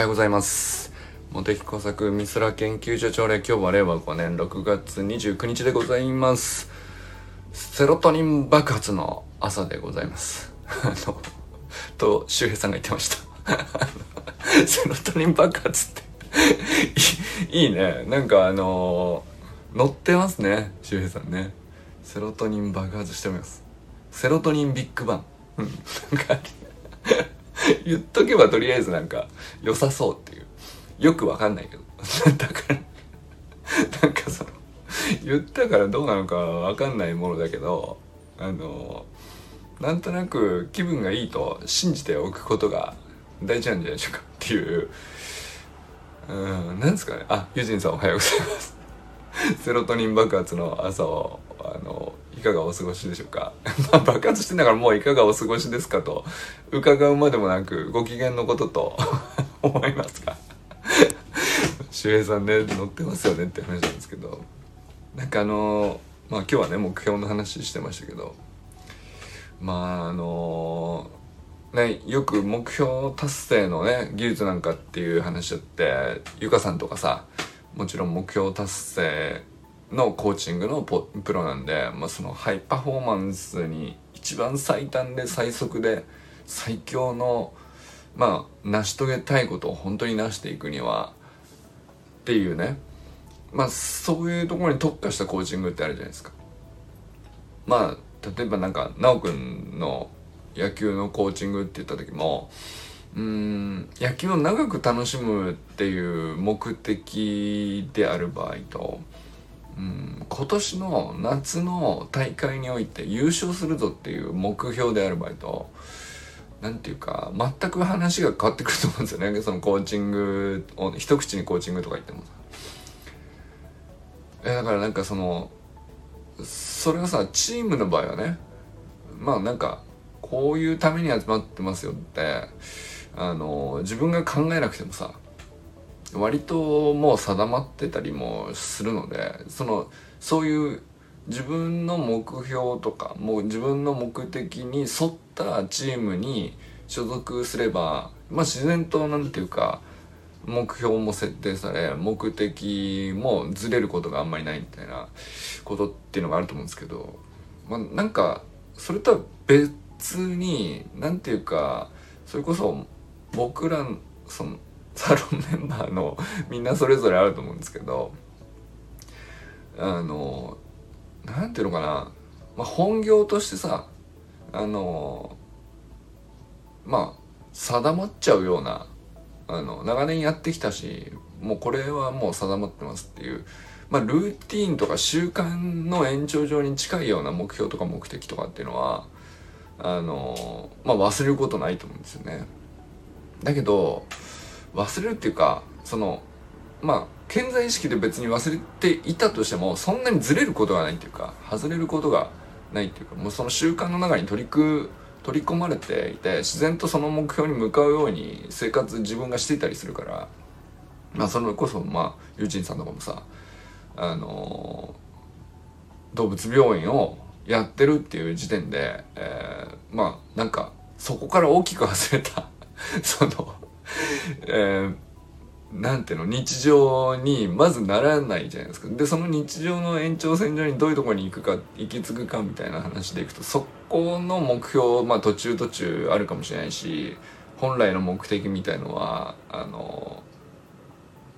はようございます。茂木工作美空研究所朝礼今日は令和5年6月29日でございます。セロトニン爆発の朝でございます。と周平さんが言ってました。セロトニン爆発って。いいね。なんかあのー、乗ってますね周平さんね。セロトニン爆発しております。セロトニンビッグバン。うん。なんか 言っとけばとりあえずなんか良さそうっていう。よくわかんないけど。だからなんかその言ったからどうなのかわかんないものだけどあのなんとなく気分がいいと信じておくことが大事なんじゃないでしょうかっていう。うんなんですかね。あユジンさんおはようございます。セロトニン爆発の朝をあのいかがお過ごしでしょうか？まあ爆発してんだからもういかがお過ごしですかと。伺うまでもなくご機嫌のことと 思いますか？周平さんね乗ってますよねって話なんですけど。なんかあのまあ今日はね目標の話してましたけど。まああのね、よく目標達成のね技術なんかっていう話だってゆかさんとかさもちろん目標達成のコーチングのプロなんで、まあ、そのハイパフォーマンスに一番最短で最速で最強のまあ成し遂げたいことを本当に成していくにはっていうねまあそういうところに特化したコーチングってあるじゃないですか。まあ例えばなんか奈くんの野球のコーチングって言った時もうん野球を長く楽しむっていう目的である場合と今年の夏の大会において優勝するぞっていう目標である場合と何て言うか全く話が変わってくると思うんですよね。そのコーチングを一口にコーチングとか言っても。さえだからなんかそのそれはさチームの場合はねまあなんかこういうために集まってますよってあの自分が考えなくてもさ割ともう定まってたりもするのでそのそういう自分の目標とかもう自分の目的に沿ったチームに所属すればまあ自然と何て言うか目標も設定され目的もずれることがあんまりないみたいなことっていうのがあると思うんですけど、まあ、なんかそれとは別に何て言うかそれこそ僕らそのサロンメンバーのみんなそれぞれあると思うんですけどあの何ていうのかな、まあ、本業としてさあのまあ定まっちゃうようなあの長年やってきたしもうこれはもう定まってますっていう、まあ、ルーティンとか習慣の延長上に近いような目標とか目的とかっていうのはあのまあ忘れることないと思うんですよね。だけど忘れるっていうかそのまあ健在意識で別に忘れていたとしてもそんなにずれることがないっていうか外れることがないっていうかもうその習慣の中に取り組取り込まれていて自然とその目標に向かうように生活自分がしていたりするからまあそれこそまあユージンさんとかもさあのー、動物病院をやってるっていう時点で、えー、まあなんかそこから大きく外れた その えー、なんていうの日常にまずならないじゃないですか。でその日常の延長線上にどういうとこに行くか行き継ぐかみたいな話でいくとそこの目標まあ途中途中あるかもしれないし本来の目的みたいのはあの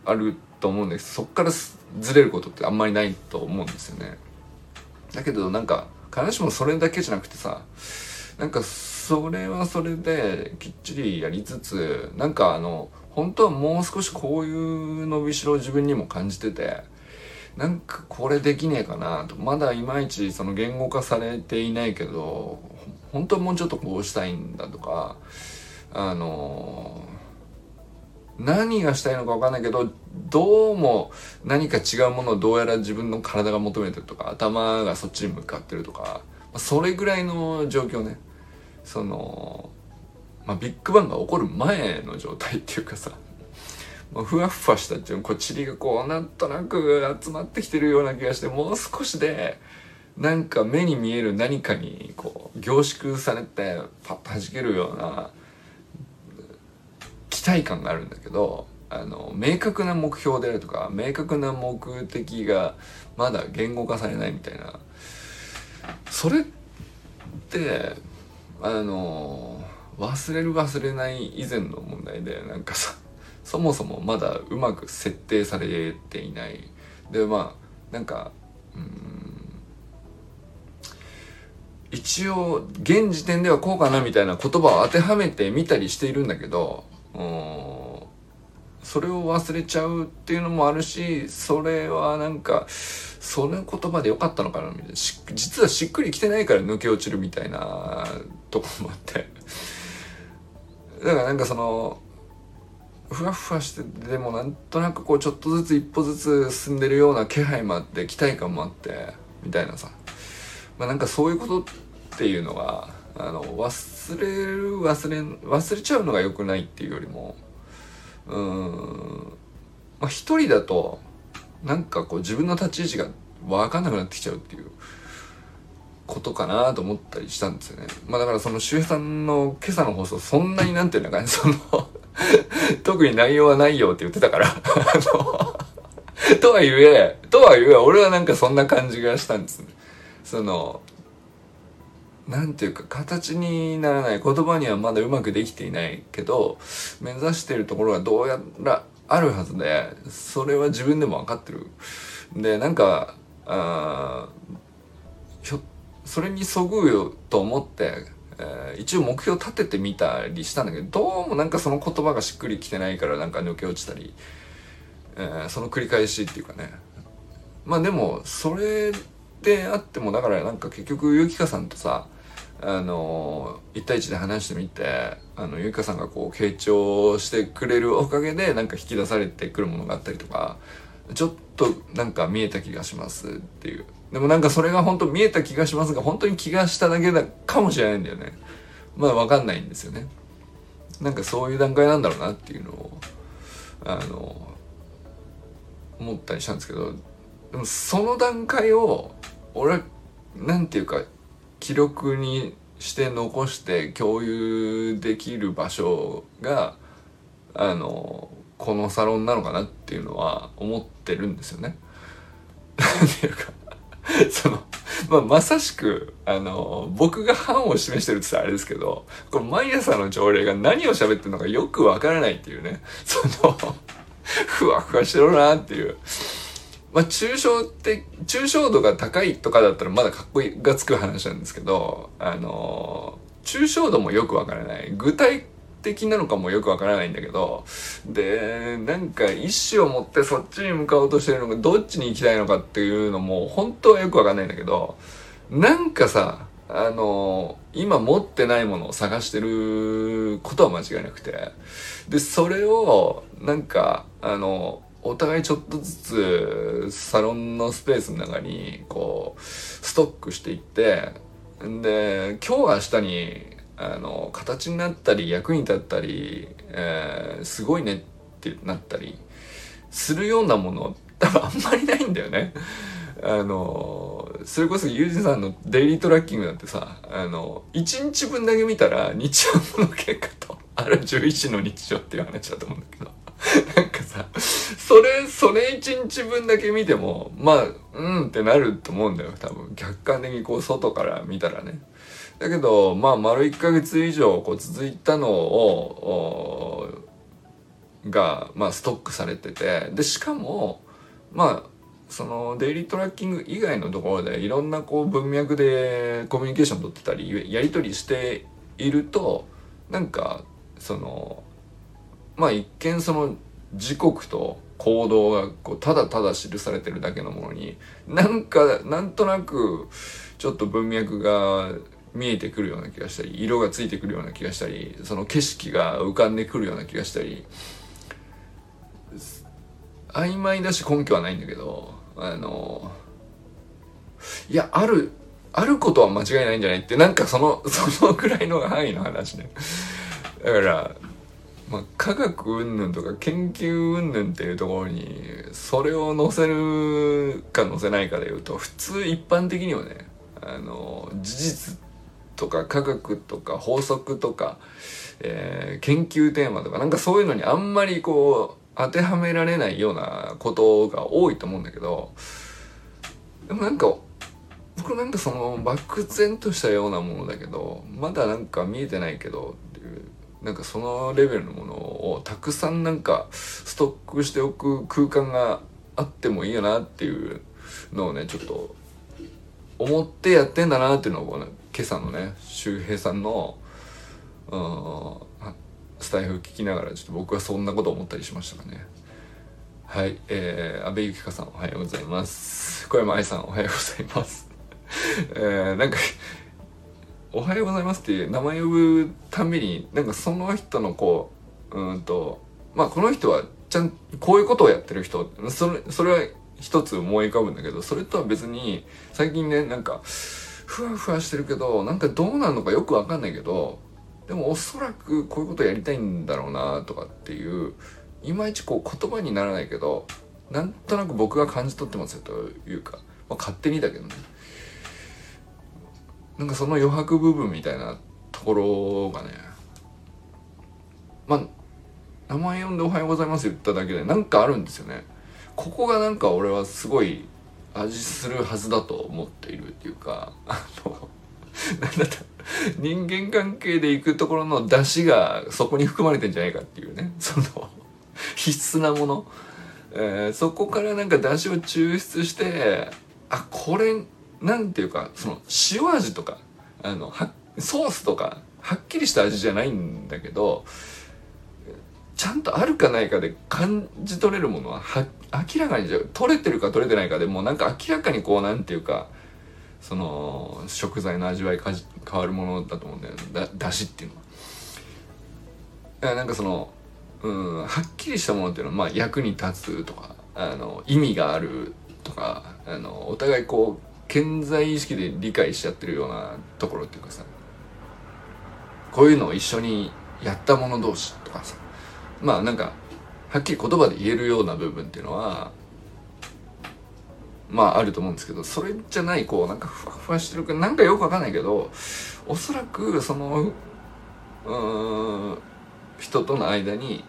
あると思うんです。そこからずれることってあんまりないと思うんですよね。だけどなんか必ずしもそれだけじゃなくてさなんかそれはそれできっちりやりつつなんかあの本当はもう少しこういう伸びしろを自分にも感じててなんかこれできねえかなとまだいまいちその言語化されていないけど本当はもうちょっとこうしたいんだとかあの何がしたいのか分かんないけどどうも何か違うものをどうやら自分の体が求めてるとか頭がそっちに向かってるとかそれぐらいの状況ね。その、まあ、ビッグバンが起こる前の状態っていうかさもうふわふわしたっていうこう塵がこうなんとなく集まってきてるような気がしてもう少しでなんか目に見える何かにこう凝縮されてパッと弾けるような期待感があるんだけどあの明確な目標であるとか明確な目的がまだ言語化されないみたいな。それってあの忘れる忘れない以前の問題でなんかさそもそもまだうまく設定されていない。でまあなんかうん一応現時点ではこうかなみたいな言葉を当てはめてみたりしているんだけどそれを忘れちゃうっていうのもあるしそれはなんかその言葉でよかったのかなみたいな。実はしっくりきてないから抜け落ちるみたいなとこもあって。だからなんかそのふわふわしてでもなんとなくこうちょっとずつ一歩ずつ進んでるような気配もあって期待感もあってみたいなさ。まあなんかそういうことっていうのがあの忘れる忘れ忘れちゃうのが良くないっていうよりもうんまあ一人だとなんかこう自分の立ち位置が分かんなくなってきちゃうっていう。ことかなと思ったりしたんですよね。まあだからその周平さんの今朝の放送そんなになんていうのかね、その 特に内容はないよって言ってたからとはいえ、とはいえ俺はなんかそんな感じがしたんですね。その、なんていうか形にならない言葉にはまだうまくできていないけど目指してるところがどうやらあるはずでそれは自分でも分かってるでなんかあそれにそぐうと思って、えー、一応目標立ててみたりしたんだけどどうもなんかその言葉がしっくりきてないからなんか抜け落ちたり、えー、その繰り返しっていうかね。まあでもそれであってもだからなんか結局ゆきかさんとさあの1対1で話してみてあのゆきかさんがこう傾聴してくれるおかげでなんか引き出されてくるものがあったりとかちょっとなんか見えた気がしますっていう。でもなんかそれが本当見えた気がしますが本当に気がしただけだかもしれないんだよね。まだ分かんないんですよね。なんかそういう段階なんだろうなっていうのをあの思ったりしたんですけど。でもその段階を俺なんていうか記録にして残して共有できる場所があのこのサロンなのかなっていうのは思ってるんですよね。なんていうか その、まあ、まさしく、あの、僕が範を示してるって言ったらあれですけど、この毎朝の朝礼が何を喋ってるのかよくわからないっていうね、その ふわふわしてるなっていう。まあ、抽象的、抽象度が高いとかだったらまだかっこいいがつく話なんですけど、あの抽象度もよくわからない。具体的なのかもよくわからないんだけど、で、なんか意思を持ってそっちに向かおうとしてるのがどっちに行きたいのかっていうのも本当はよくわかんないんだけど、なんかさ、あの今持ってないものを探してることは間違いなくて、で、それを、なんか、あのお互いちょっとずつサロンのスペースの中にこうストックしていってんで今日明日にあの形になったり役に立ったり、えー、すごいねってなったりするようなもの多分あんまりないんだよね。あのそれこそユージさんのデイリートラッキングなんてさあの1日分だけ見たら日曜の結果とある11の日常っていう話だと思うんだけど。なんかさそれそれ1日分だけ見てもまあうんってなると思うんだよ多分。客観的にこう外から見たらね。だけどまあ丸1ヶ月以上こう続いたのをが、まあ、ストックされててでしかもまあそのデイリートラッキング以外のところでいろんなこう文脈でコミュニケーション取ってたりやり取りしているとなんかそのまあ一見その時刻と行動がこうただただ記されてるだけのものになんかなんとなくちょっと文脈が見えてくるような気がしたり色がついてくるような気がしたりその景色が浮かんでくるような気がしたり曖昧だし根拠はないんだけどあのいやあるあることは間違いないんじゃないってなんかその そのくらいの範囲の話ね。だからまあ、科学云々とか研究云々っていうところにそれを載せるか載せないかでいうと普通一般的にはねあの事実とか科学とか法則とか、えー、研究テーマとかなんかそういうのにあんまりこう当てはめられないようなことが多いと思うんだけどでもなんか僕なんかその漠然としたようなものだけどまだなんか見えてないけどっていうなんかそのレベルのものをたくさんなんかストックしておく空間があってもいいよなっていうのをねちょっと思ってやってんだなっていうのを、ね、今朝のね周平さんのスタイフ聞きながらちょっと僕はそんなこと思ったりしましたかね。はい、えー、安倍ゆきかさんおはようございます。小山愛さんおはようございます。えー、なんかおはようございますっていう名前呼ぶたびに、なんかその人のこう、うんと、まあこの人はちゃん、こういうことをやってる人、それ、それは一つ思い浮かぶんだけど、それとは別に、最近ね、なんか、ふわふわしてるけど、なんかどうなるのかよくわかんないけど、でもおそらくこういうことやりたいんだろうなとかっていう、いまいちこう言葉にならないけど、なんとなく僕が感じ取ってますよというか、まあ、勝手にだけどね。なんかその余白部分みたいなところがねまあ名前呼んで「おはようございます」言っただけでなんかあるんですよねここがなんか俺はすごい味するはずだと思っているっていうかあのなんだった人間関係で行くところの出汁がそこに含まれてんじゃないかっていうね。その必須なもの、えー、そこからなんか出汁を抽出してあこれなんていうかその塩味とかあのソースとかはっきりした味じゃないんだけどちゃんとあるかないかで感じ取れるものははっ明らかにじゃ取れてるか取れてないかでもうなんか明らかにこうなんていうかその食材の味わいかじ変わるものだと思うんだよだだしっていうのは。だからなんかそのうんはっきりしたものっていうのはまあ役に立つとかあの意味があるとかあのお互いこう健在意識で理解しちゃってるようなところっていうかさこういうのを一緒にやった者同士とかさまあなんかはっきり言葉で言えるような部分っていうのはまああると思うんですけどそれじゃないこうなんかふわふわしてるかなんかよくわかんないけどおそらくそのうん人との間に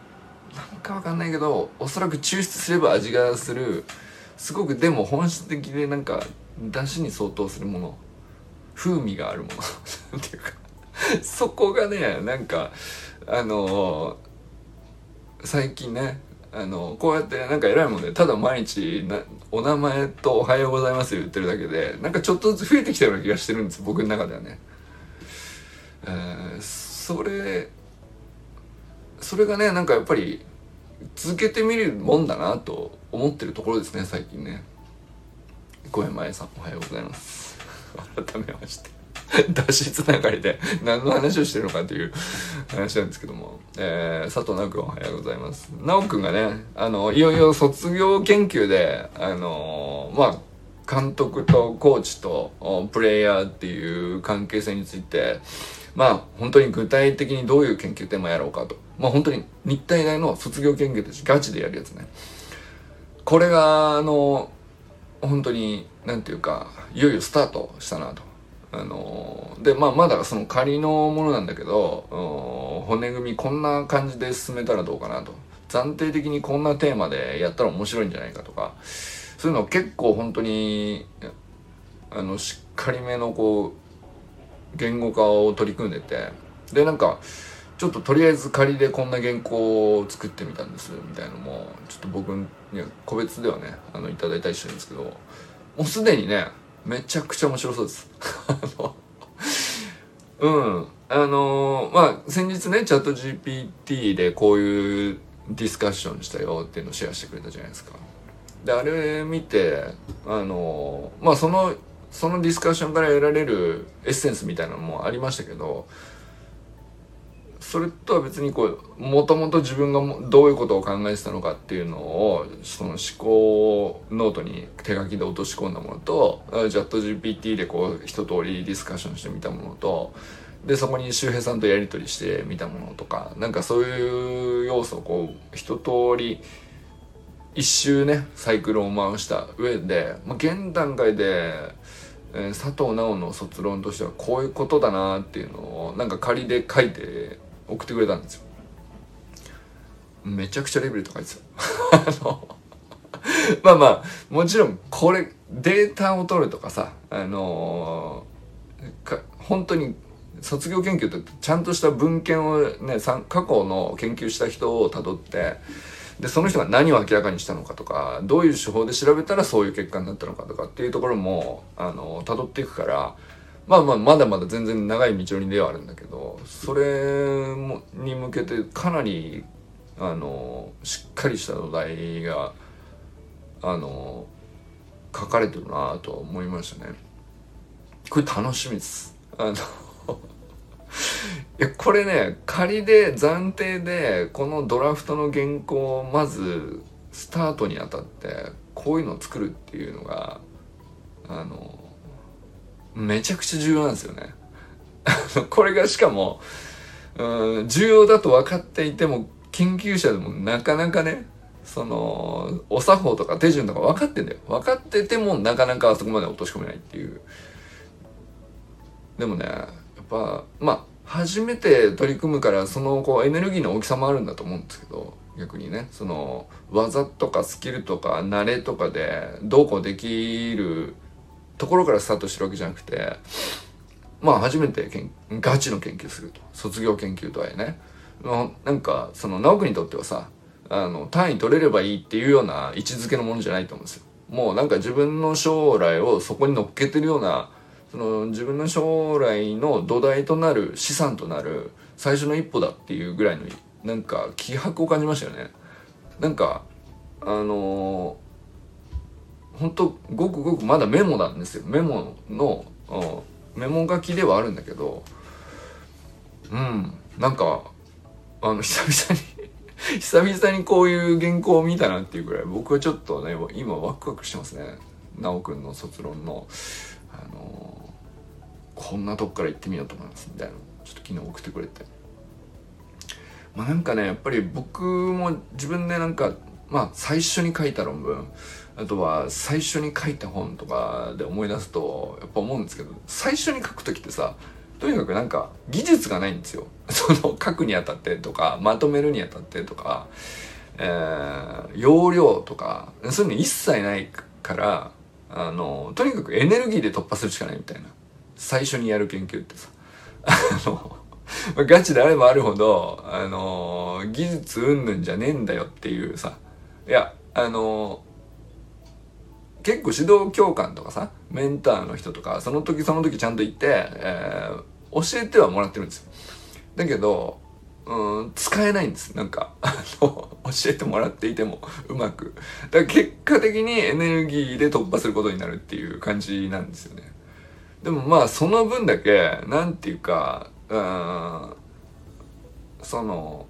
なんかわかんないけどおそらく抽出すれば味がするすごくでも本質的でなんか出汁に相当するもの風味があるもの っていうかそこがねなんかあの、最近ねあのこうやってなんか偉いもんでただ毎日お名前と「おはようございます」言ってるだけでなんかちょっとずつ増えてきたような気がしてるんです僕の中ではね。えー、それそれがねなんかやっぱり続けてみるもんだなと思ってるところですね最近ね。小山愛さんおはようございます 改めまして 脱出つながりで何の話をしてるのかという 話なんですけども、えー、佐藤直君おはようございます。直君がねあのいよいよ卒業研究であのまあ監督とコーチとプレイヤーっていう関係性についてまあ本当に具体的にどういう研究テーマやろうかと。まあ本当に日体大の卒業研究としてガチでやるやつね。これがあの本当に何て言うかいよいよスタートしたなと。あのでまあまだその仮のものなんだけど骨組みこんな感じで進めたらどうかなと。暫定的にこんなテーマでやったら面白いんじゃないかとか。そういうの結構本当にあのしっかりめのこう言語化を取り組んでて。でなんかちょっととりあえず仮でこんな原稿を作ってみたんですみたいなのもちょっと僕には個別ではねあのいただいたりしてるんですけど。もうすでにねめちゃくちゃ面白そうです。うんあのまあ先日ねチャット GPT でこういうディスカッションしたよっていうのをシェアしてくれたじゃないですか。であれ見てあのまあそのそのディスカッションから得られるエッセンスみたいなのもありましたけどそれとは別にこうもともと自分がどういうことを考えてたのかっていうのをその思考ノートに手書きで落とし込んだものとチャット GPT でこう一通りディスカッションしてみたものとでそこに周平さんとやり取りしてみたものとかなんかそういう要素をこう一通り一周ねサイクルを回した上で、まあ、現段階でえー、佐藤直の卒論としてはこういうことだなっていうのをなんか仮で書いて送ってくれたんですよ。めちゃくちゃレベル高いですよ。あのまあまあもちろんこれデータを取るとかさあのー、か本当に卒業研究ってちゃんとした文献をね過去の研究した人をたどってでその人が何を明らかにしたのかとかどういう手法で調べたらそういう結果になったのかとかっていうところもあの辿っていくからまあまあまだまだ全然長い道のりではあるんだけどそれもに向けてかなりあのしっかりした土台があの書かれてるなと思いましたね。これ楽しみです。あの いやこれね仮で暫定でこのドラフトの原稿をまずスタートにあたってこういうのを作るっていうのがあのめちゃくちゃ重要なんですよね。これがしかもうん重要だと分かっていても研究者でもなかなかねそのお作法とか手順とか分かってんだよ分かっててもなかなかあそこまで落とし込めないっていうでもねやっぱまあ初めて取り組むからそのこうエネルギーの大きさもあるんだと思うんですけど逆にねその技とかスキルとか慣れとかでどうこうできるところからスタートしてるわけじゃなくてまあ初めてけんガチの研究すると卒業研究とはいえねなんかその直樹にとってはさあの単位取れればいいっていうような位置づけのものじゃないと思うんですよ。もうなんか自分の将来をそこに乗っけてるようなその自分の将来の土台となる資産となる最初の一歩だっていうぐらいのなんか気迫を感じましたよね。なんかあの本当ごくごくまだメモなんですよ。メモの、うん、メモ書きではあるんだけどうんなんかあの久々に 久々にこういう原稿を見たなっていうぐらい僕はちょっとね今ワクワクしてますね。修くんの卒論の。あのーこんなとこから行ってみようと思いますみたいな。ちょっと昨日送ってくれて。まあなんかねやっぱり僕も自分でなんかまあ最初に書いた論文あとは最初に書いた本とかで思い出すとやっぱ思うんですけど最初に書く時ってさとにかくなんか技術がないんですよ。その書くにあたってとかまとめるにあたってとか、えー、容量とかそういうの一切ないからあのとにかくエネルギーで突破するしかないみたいな。最初にやる研究ってさ、あの、ガチであればあるほど、あの、技術うんぬんじゃねえんだよっていうさ、いや、あの、結構指導教官とかさ、メンターの人とか、その時その時ちゃんと行って、えー、教えてはもらってるんですよ。だけど、うん、使えないんです。なんか、あの、教えてもらっていても、うまく。だから結果的にエネルギーで突破することになるっていう感じなんですよね。でもまあその分だけなんていうかうんその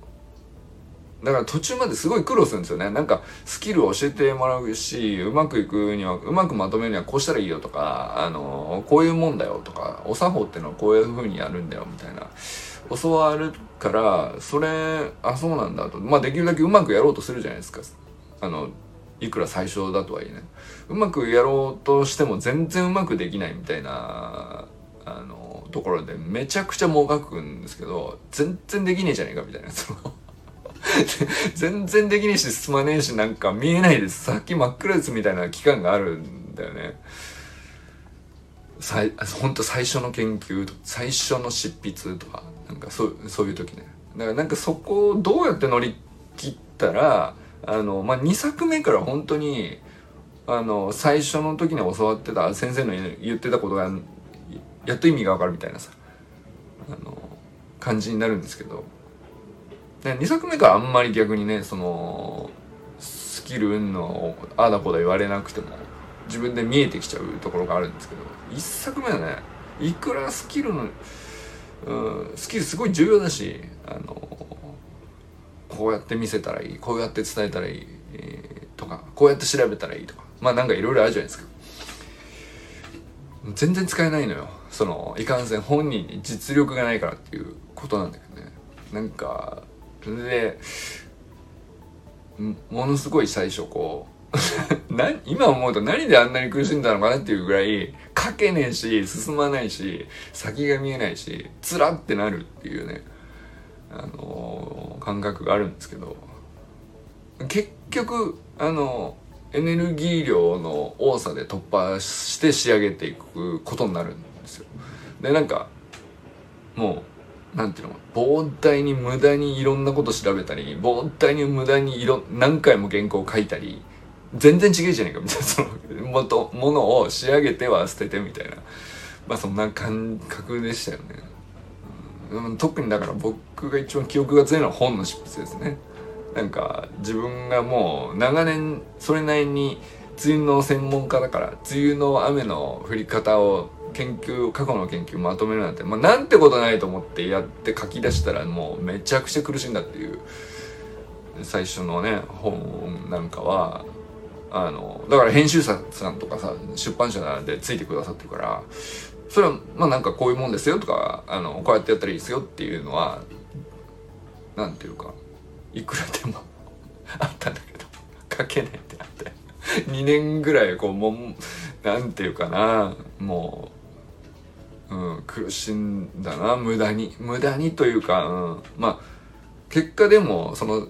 だから途中まですごい苦労するんですよね。なんかスキルを教えてもらうしうまくいくにはうまくまとめるにはこうしたらいいよとかあのこういうもんだよとかお作法ってのはこういう風にやるんだよみたいな。教わるからそれあそうなんだと。まあできるだけうまくやろうとするじゃないですか。あのいくら最初だとはいえね。うまくやろうとしても全然うまくできないみたいなあのところでめちゃくちゃもがくんですけど全然できねえじゃねえかみたいな。その 全然できねえし進まねえしなんか見えないです。さっき真っ暗ですみたいな期間があるんだよね。さいほんと最初の研究と最初の執筆とかなんかそうそういう時ね。だからなんかそこをどうやって乗り切ったらあの、まあ、2作目から本当にあの最初の時に教わってた先生の言ってたことがやっと意味がわかるみたいなさあの感じになるんですけど。2作目からあんまり逆にねそのスキル運のああだこだ言われなくても自分で見えてきちゃうところがあるんですけど1作目はねいくらスキルの、うん、スキルすごい重要だしあのこうやって見せたらいいこうやって伝えたらいい、えー、とかこうやって調べたらいいとかまあなんかいろいろあるじゃないですか。全然使えないのよ。そのいかんせん本人に実力がないからっていうことなんだけどね。なんかそれでものすごい最初こな 今思うと何であんなに苦しんだのかなっていうぐらい書けねえし進まないし先が見えないしつらってなるっていうねあのー、感覚があるんですけど結局あのエネルギー量の多さで突破して仕上げていくことになるんですよ。でなんかもうなんていうの膨大に無駄にいろんなこと調べたり膨大に無駄にいろ何回も原稿を書いたり全然違えじゃねえかみたいな。そのもとものを仕上げては捨ててみたいな。まあそんな感覚でしたよね。うん、特にだから僕が一番記憶が強いのは本の執筆ですね。なんか自分がもう長年それなりに梅雨の専門家だから梅雨の雨の降り方を研究過去の研究まとめるなんて、まあ、なんてことないと思ってやって書き出したらもうめちゃくちゃ苦しいんだっていう最初のね本なんかはあのだから編集者さんとかさ出版社なんでついてくださってるからそれはまあなんかこういうもんですよとかあのこうやってやったらいいですよっていうのはなんていうかいくらでも あったんだけど書けないってなって。2年ぐらいこうもうなんていうかなもうう、ん、苦しんだな無駄に。無駄にというか、うん、まあ結果でもその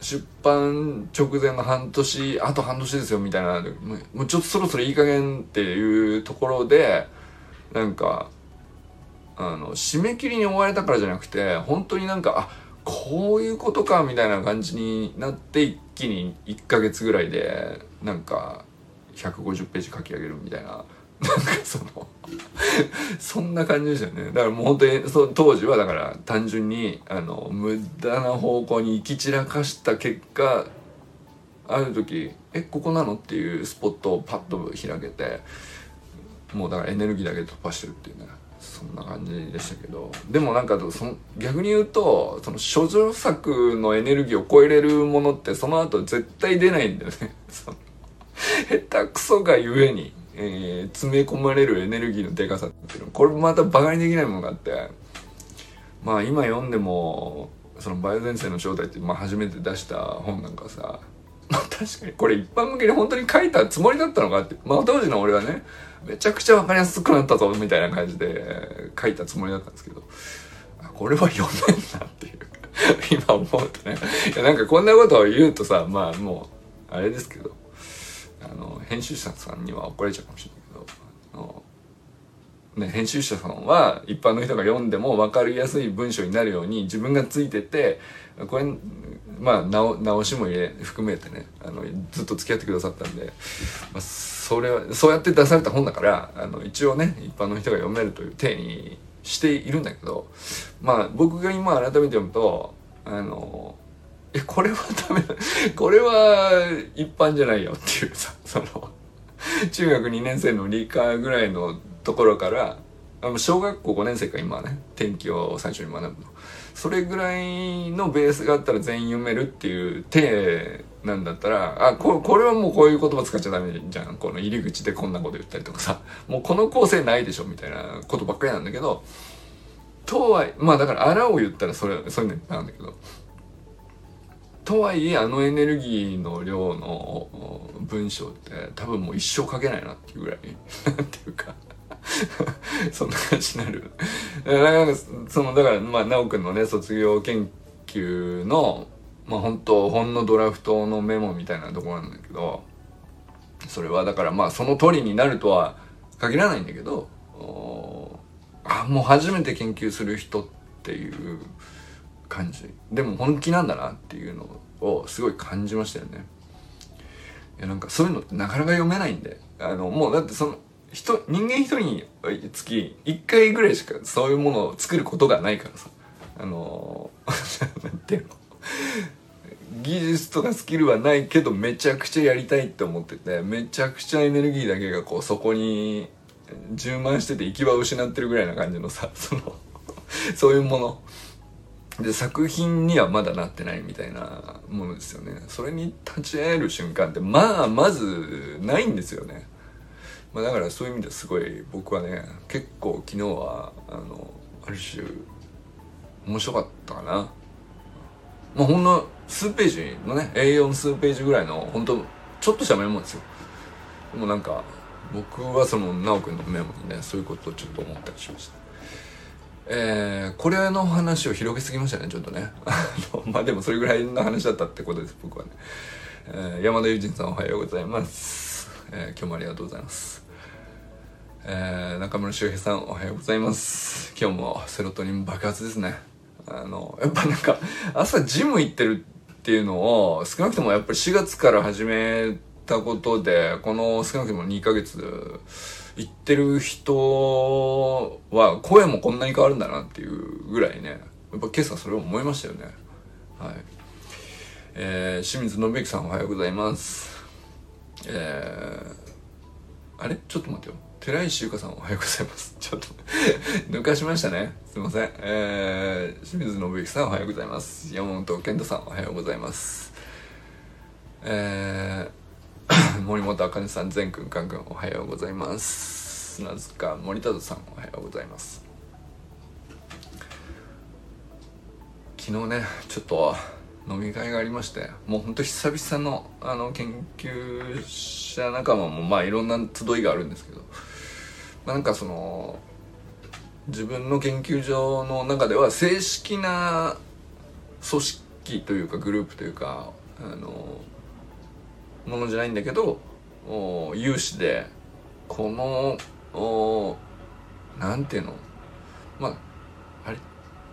出版直前の半年あと半年ですよみたいな。もうちょっとそろそろいい加減っていうところでなんかあの締め切りに追われたからじゃなくて本当になんかあこういうことかみたいな感じになって一気に1ヶ月ぐらいでなんか150ページ書き上げるみたいな。なんかそのそんな感じでしたよね。だからもう本当にそ当時はだから単純にあの無駄な方向に行き散らかした結果ある時「えここなの?」っていうスポットをパッと開けてもうだからエネルギーだけで突破してるっていうねそんな感じでしたけど。でもなんかその逆に言うとその処女作のエネルギーを超えれるものってその後絶対出ないんだよね。下手くそがゆえに、えー、詰め込まれるエネルギーのでかさっていうのこれまたバカにできないものがあってまあ今読んでもその「バイオ前線の正体」って、まあ、初めて出した本なんかさ まあ確かにこれ一般向けに本当に書いたつもりだったのかってまあ当時の俺はねめちゃくちゃ分かりやすくなったぞみたいな感じで書いたつもりだったんですけどこれは読めんなっていう 今思うとね。いやなんかこんなことを言うとさまあもうあれですけど。あの編集者さんには怒られちゃうかもしれないけどあの、ね、編集者さんは一般の人が読んでも分かりやすい文章になるように自分がついててこれまあ直直しも入れ含めてねあのずっと付き合ってくださったんで、まあ、それはそうやって出された本だからあの一応ね一般の人が読めるという体にしているんだけどまあ僕が今改めて読むとあのえこれはダメだ。これは一般じゃないよっていうさ その中学2年生の理科ぐらいのところからあの小学校5年生か今ね天気を最初に学ぶの。それぐらいのベースがあったら全員読めるっていう体なんだったらあここれはもうこういう言葉使っちゃダメじゃん。この入り口でこんなこと言ったりとかさ。もうこの構成ないでしょみたいなことばっかりなんだけどとはまあだからあらを言ったらそれそういうのいっぱいあるんだけどとはいえあのエネルギーの量の文章って多分もう一生書けないなっていうぐらい なんていうか そんな感じになる。なんかそのだからまあ奈くんのね卒業研究のまあ本当本のドラフトのメモみたいなところなんだけどそれはだからまあその通りになるとは限らないんだけどあもう初めて研究する人っていう感じ。でも本気なんだなっていうのをすごい感じましたよね。いやなんかそういうのってなかなか読めないんで。あのもうだってその人人間一人につき一回ぐらいしかそういうものを作ることがないからさ。あの なんていうの。技術とかスキルはないけどめちゃくちゃやりたいって思っててめちゃくちゃエネルギーだけがこうそこに充満してて行き場を失ってるぐらいな感じのさその そういうもの。で作品にはまだなってないみたいなものですよね。それに立ち会える瞬間ってまあまずないんですよね、まあ、だからそういう意味ですごい僕はね結構昨日はあのある種面白かったかな。まあほんの数ページのね A4 数ページぐらいの本当ちょっとしたメモですよ。でもなんか僕はその直くんのメモにねそういうことをちょっと思ったりしました。えー、これの話を広げすぎましたねちょっとね。まあでもそれぐらいの話だったってことです僕はね、えー、山田友人さんおはようございます、えー、今日もありがとうございます。えー、中村修平さんおはようございます。今日もセロトニン爆発ですね。あのやっぱなんか朝ジム行ってるっていうのを少なくともやっぱり4月から始めたことでこの少なくとも2ヶ月行ってる人は声もこんなに変わるんだなっていうぐらいねやっぱ今朝それを思いましたよねはいえー、清水信之さんおはようございますえー、あれ？ちょっと待ってよ寺石ゆかさんおはようございます。ちょっと抜かしましたね。すいません。えー、清水信之さんおはようございます。山本健太さんおはようございます。えー、森本あかねさん、全くんかんくんおはようございます。なずか森田さんおはようございます。昨日ね、ちょっと飲み会がありましてもうほんと久々のあの研究者仲間もまあいろんな集いがあるんですけどなんかその自分の研究所の中では正式な組織というかグループというかあのものじゃないんだけど有志でこのおなんていうの？まああれ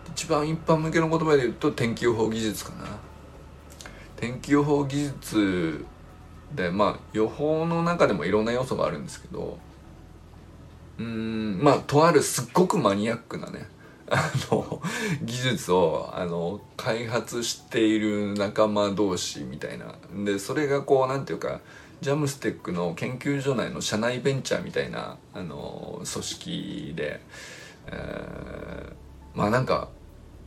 一番一般向けの言葉で言うと天気予報技術かな。天気予報技術でまあ予報の中でもいろんな要素があるんですけどうんまあとあるすっごくマニアックなねあの技術をあの開発している仲間同士みたいな。でそれがこうなんていうかジャムステックの研究所内の社内ベンチャーみたいなあの組織で、えー、まあなんか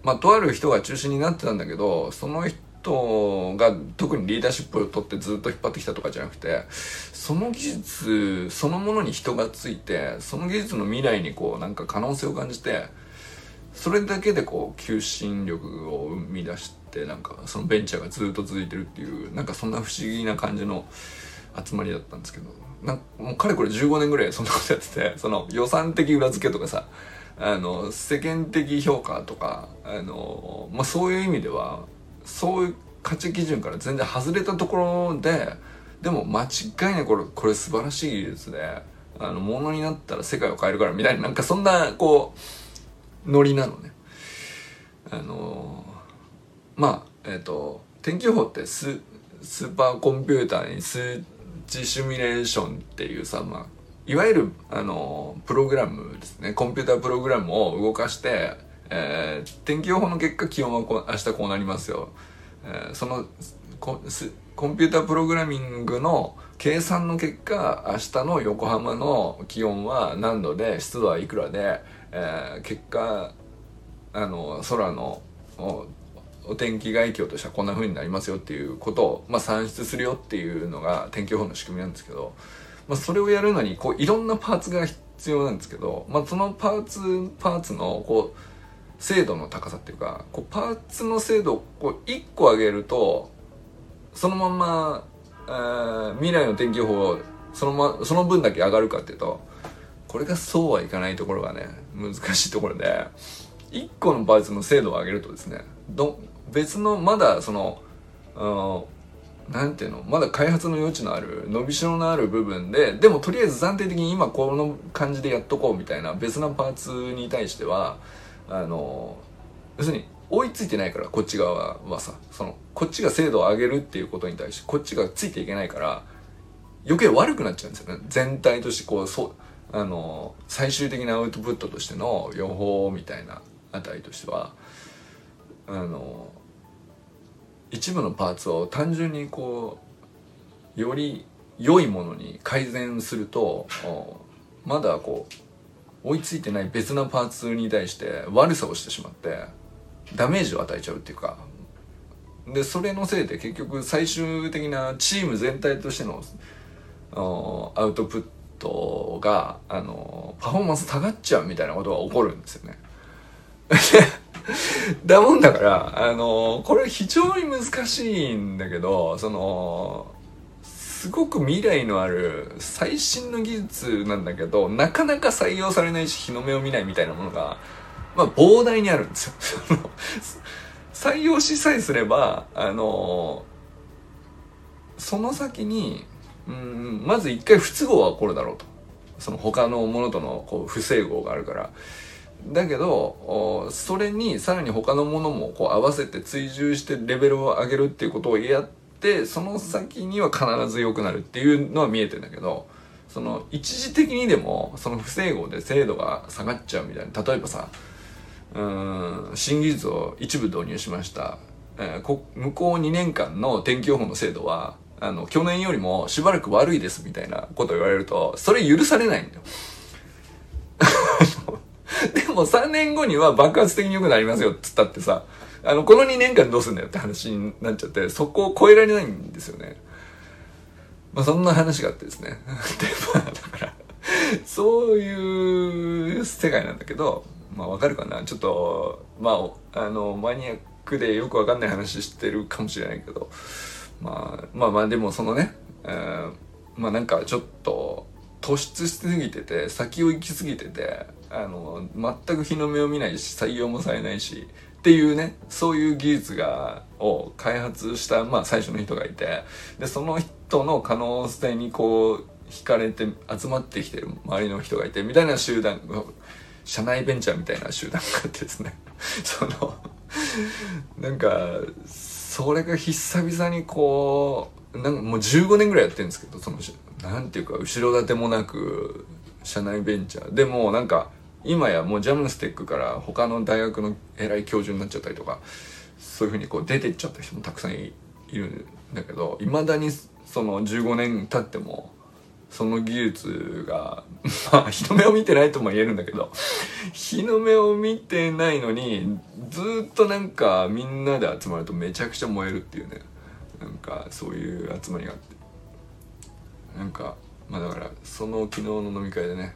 まあとある人が中心になってたんだけどその人人が特にリーダーシップを取ってずっと引っ張ってきたとかじゃなくてその技術そのものに人がついてその技術の未来にこうなんか可能性を感じてそれだけでこう求心力を生み出してなんかそのベンチャーがずっと続いてるっていうなんかそんな不思議な感じの集まりだったんですけどなんもうかれこれ15年ぐらいそんなことやってて その予算的裏付けとかさあの世間的評価とかあの、まあ、そういう意味ではそういう価値基準から全然外れたところででも間違いないこれこれ素晴らしい技術であのものになったら世界を変えるからみたいななんかそんなこうノリなのね。あのまあえっ、ー、と天気予報ってススーパーコンピューターに数値シミュレーションっていうさまあいわゆるあのプログラムですね。コンピュータープログラムを動かしてえー、天気予報の結果気温はこ明日こうなりますよ、えー、そのココンピュータープログラミングの計算の結果明日の横浜の気温は何度で湿度はいくらで、えー、結果あの空のお天気概況としてはこんな風になりますよっていうことを、まあ、算出するよっていうのが天気予報の仕組みなんですけど、まあ、それをやるのにこういろんなパーツが必要なんですけど、まあ、そのパーツパーツのこう精度の高さっていうかこうパーツの精度を1個上げるとそのまま、えー、未来の天気予報その,、ま、その分だけ上がるかっていうとこれがそうはいかないところがね難しいところで1個のパーツの精度を上げるとですねど別のまだその何ていうのまだ開発の余地のある伸びしろのある部分ででもとりあえず暫定的に今この感じでやっとこうみたいな別なパーツに対してはあの要するに追いついてないからこっち側はさそのこっちが精度を上げるっていうことに対してこっちがついていけないから余計悪くなっちゃうんですよね。全体としてこうそうあの最終的なアウトプットとしての予報みたいな値としてはあの一部のパーツを単純にこうより良いものに改善するとまだこう追いついてない別なパーツに対して悪さをしてしまってダメージを与えちゃうっていうか。でそれのせいで結局最終的なチーム全体としてのアウトプットがあのパフォーマンス下がっちゃうみたいなことが起こるんですよね。だもんだからあのこれ非常に難しいんだけどそのすごく未来のある最新の技術なんだけどなかなか採用されないし日の目を見ないみたいなものが、まあ、膨大にあるんですよ 採用しさえすればあのその先にうんまず一回不都合はこるだろうと。その他のものとのこう不整合があるから。だけどそれにさらに他のものもこう合わせて追従してレベルを上げるっていうことをやってその先には必ず良くなるっていうのは見えてんだけどその一時的にでもその不整合で精度が下がっちゃうみたいな。例えばさうん新技術を一部導入しました、えー、こ向こう2年間の天気予報の精度はあの去年よりもしばらく悪いですみたいなこと言われるとそれ許されないんだよ でも3年後には爆発的に良くなりますよっつったってさ、あの、この2年間どうすんだよって話になっちゃって、そこを超えられないんですよね。まあそんな話があってですね。で、まあだから、そういう世界なんだけど、まあわかるかなちょっと、まあ、あの、マニアックでよくわかんない話してるかもしれないけど、まあ、まあまあでもそのね、えー、まあなんかちょっと突出しすぎてて、先を行き過ぎてて、あの全く日の目を見ないし採用もされないしっていうねそういう技術がを開発した、まあ、最初の人がいてでその人の可能性にこう惹かれて集まってきてる周りの人がいてみたいな集団社内ベンチャーみたいな集団があってですね。そのなんかそれが久々にこうなんかもう15年ぐらいやってるんですけどそのなんていうか後ろ盾もなく社内ベンチャーでもなんか今やもうジャムステックから他の大学の偉い教授になっちゃったりとかそういうふうにこう出てっちゃった人もたくさんいるんだけどいまだにその15年経ってもその技術が まあ日の目を見てないとも言えるんだけど日の目を見てないのにずっとなんかみんなで集まるとめちゃくちゃ燃えるっていうね。なんかそういう集まりがあって。なんかまあだからその昨日の飲み会でね、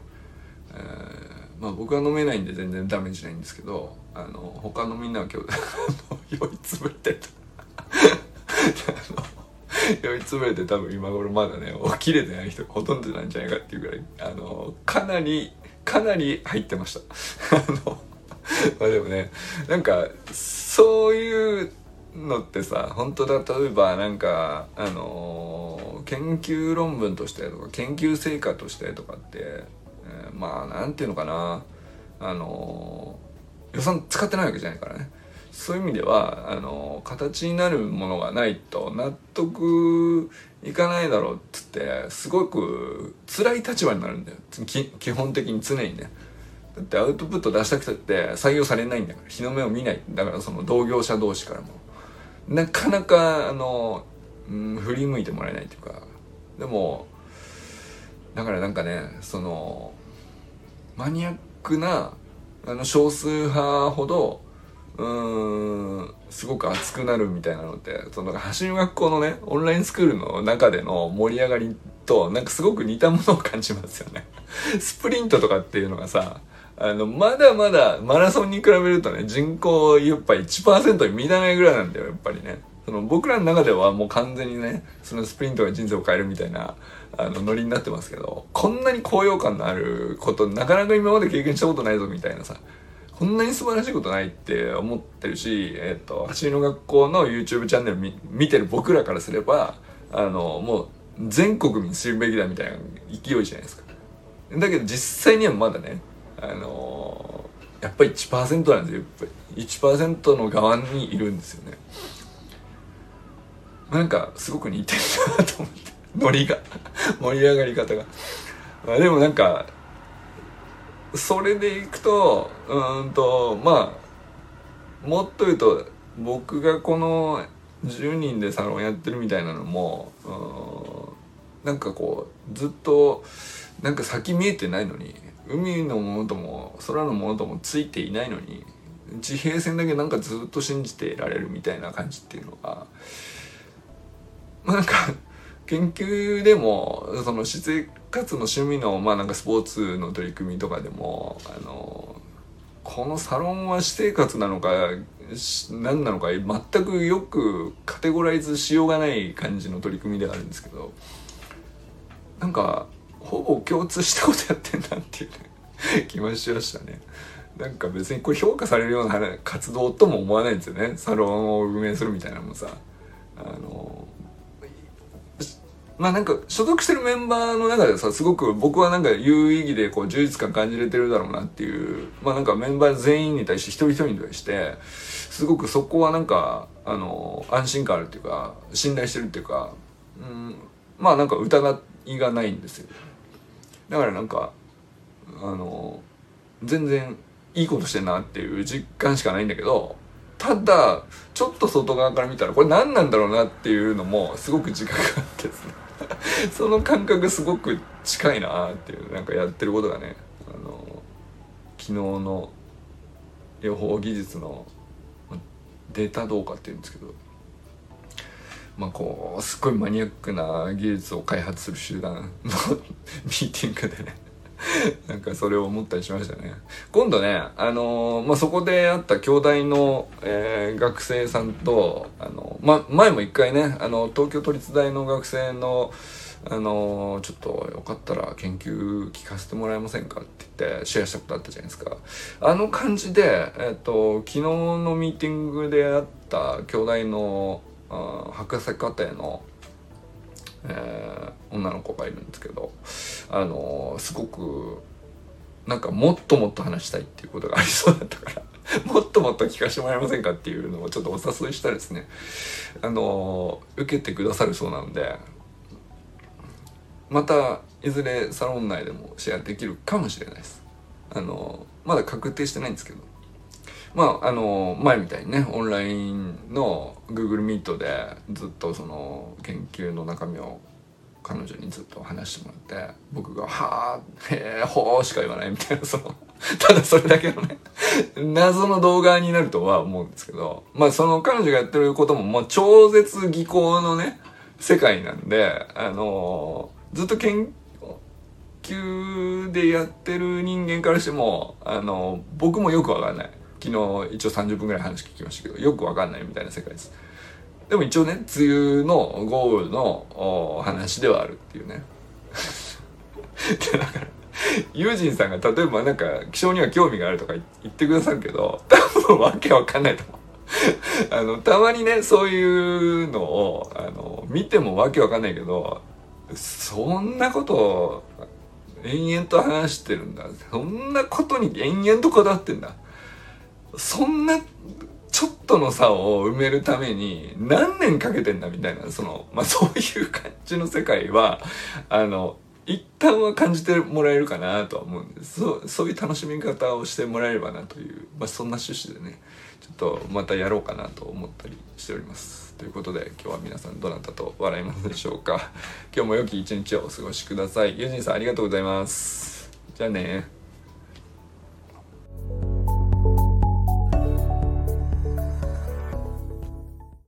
えーまあ僕は飲めないんで全然ダメージないんですけどあの他のみんなは今日 酔いつぶれてた。酔いつぶれて多分今頃まだね起きれてない人がほとんどなんじゃないかっていうぐらいあのかなりかなり入ってました。あのまあでもねなんかそういうのってさ本当だ例えばなんかあの研究論文としてとか研究成果としてとかってえー、まあなんていうのかなあの予算使ってないわけじゃないからね。そういう意味ではあの形になるものがないと納得いかないだろうっつってすごく辛い立場になるんだよ。基本的に常にね。だってアウトプット出したくたって採用されないんだから日の目を見ない。だからその同業者同士からもなかなかあの、うん、振り向いてもらえないっていうか。でもだからなんかねそのマニアックなあの少数派ほどうーんすごく熱くなるみたいなのってその走り学校のねオンラインスクールの中での盛り上がりとなんかすごく似たものを感じますよね。スプリントとかっていうのがさあのまだまだマラソンに比べるとね人口やっぱ1%に満たないぐらいなんだよやっぱりね。その僕らの中ではもう完全にねそのスプリントが人生を変えるみたいなあのノリになってますけどこんなに高揚感のあることなかなか今まで経験したことないぞみたいなさ。こんなに素晴らしいことないって思ってるし、えっ、ー、と、走りの学校の YouTube チャンネル見見てる僕らからすれば、あの、もう全国民知るべきだみたいな勢いじゃないですか。だけど実際にはまだね、あのやっぱり1%なんですよ。やっぱり1%の側にいるんですよね。なんかすごく似てるなと思って。ノリが盛り上がり方が。まあ、でもなんか、それでいくと、うんと、まあ、もっと言うと、僕がこの10人でサロンやってるみたいなのも、うん、なんかこう、ずっと、なんか先見えてないのに、海のものとも空のものともついていないのに、地平線だけなんかずっと信じてられるみたいな感じっていうのが、なんか、研究でもその私生活の趣味のまあなんかスポーツの取り組みとかでもあのこのサロンは私生活なのか何なのか全くよくカテゴライズしようがない感じの取り組みではあるんですけどなんかほぼ共通したことやってんなっていうね 気もしましたね。なんか別にこれ評価されるような活動とも思わないんですよね。サロンを運営するみたいなのもさ。あのまあなんか所属してるメンバーの中でさすごく僕はなんか有意義でこう充実感感じれてるだろうなっていうまあなんかメンバー全員に対して一人一人に対してすごくそこはなんかあの安心感あるっていうか信頼してるっていうかうんまあなんか疑いがないんですよ。だからなんかあの全然いいことしてんなっていう実感しかないんだけどただちょっと外側から見たらこれ何なんだろうなっていうのもすごく自覚があってですね。その感覚すごく近いなっていうなんかやってることがねあの昨日の予報技術のデータどうかっていうんですけどまあこうすっごいマニアックな技術を開発する集団の ミーティングでねなんかそれを思ったりしましたね。今度ね、あのー、まあ、そこで会った兄弟の、えー、学生さんと、あの、ま、前も一回ね、あの、東京都立大の学生の、あのちょっとよかったら研究聞かせてもらえませんかって言ってシェアしたことあったじゃないですか。あの感じで、えっ、と、昨日のミーティングで会った兄弟の、あ博士課程のえー、女の子がいるんですけどあの、すごくなんかもっともっと話したいっていうことがありそうだったから もっともっと聞かせてもらえませんかっていうのをちょっとお誘いしたらですねあの、受けてくださるそうなんでまたいずれサロン内でもシェアできるかもしれないです。あのまだ確定してないんですけど。まああの前みたいにねオンラインの Google Meet でずっとその研究の中身を彼女にずっと話してもらって僕が「はあへえほう」しか言わないみたいなその ただそれだけのね謎の動画になるとは思うんですけどまあその彼女がやってることももう超絶技巧のね世界なんであのずっと研究でやってる人間からしてもあの僕もよくわかんない。昨日一応30分ぐらい話聞きましたけどよくわかんないみたいな世界です。でも一応ね梅雨の豪雨の話ではあるっていうね。だからユージンさんが例えばなんか気象には興味があるとか言ってくださるけど 多分わけわかんないと思う。あのたまにねそういうのをあの見てもわけわかんないけどそんなこと延々と話してるんだ。そんなことに延々とこだわってんだ。そんなちょっとの差を埋めるために何年かけてんだみたいなそのまあそういう感じの世界はあの一旦は感じてもらえるかなとは思うんです。そうそういう楽しみ方をしてもらえればなという、まあ、そんな趣旨でねちょっとまたやろうかなと思ったりしております。ということで今日は皆さんどなたと笑いますでしょうか。今日も良き一日をお過ごしください。ユージンさんありがとうございます。じゃあね。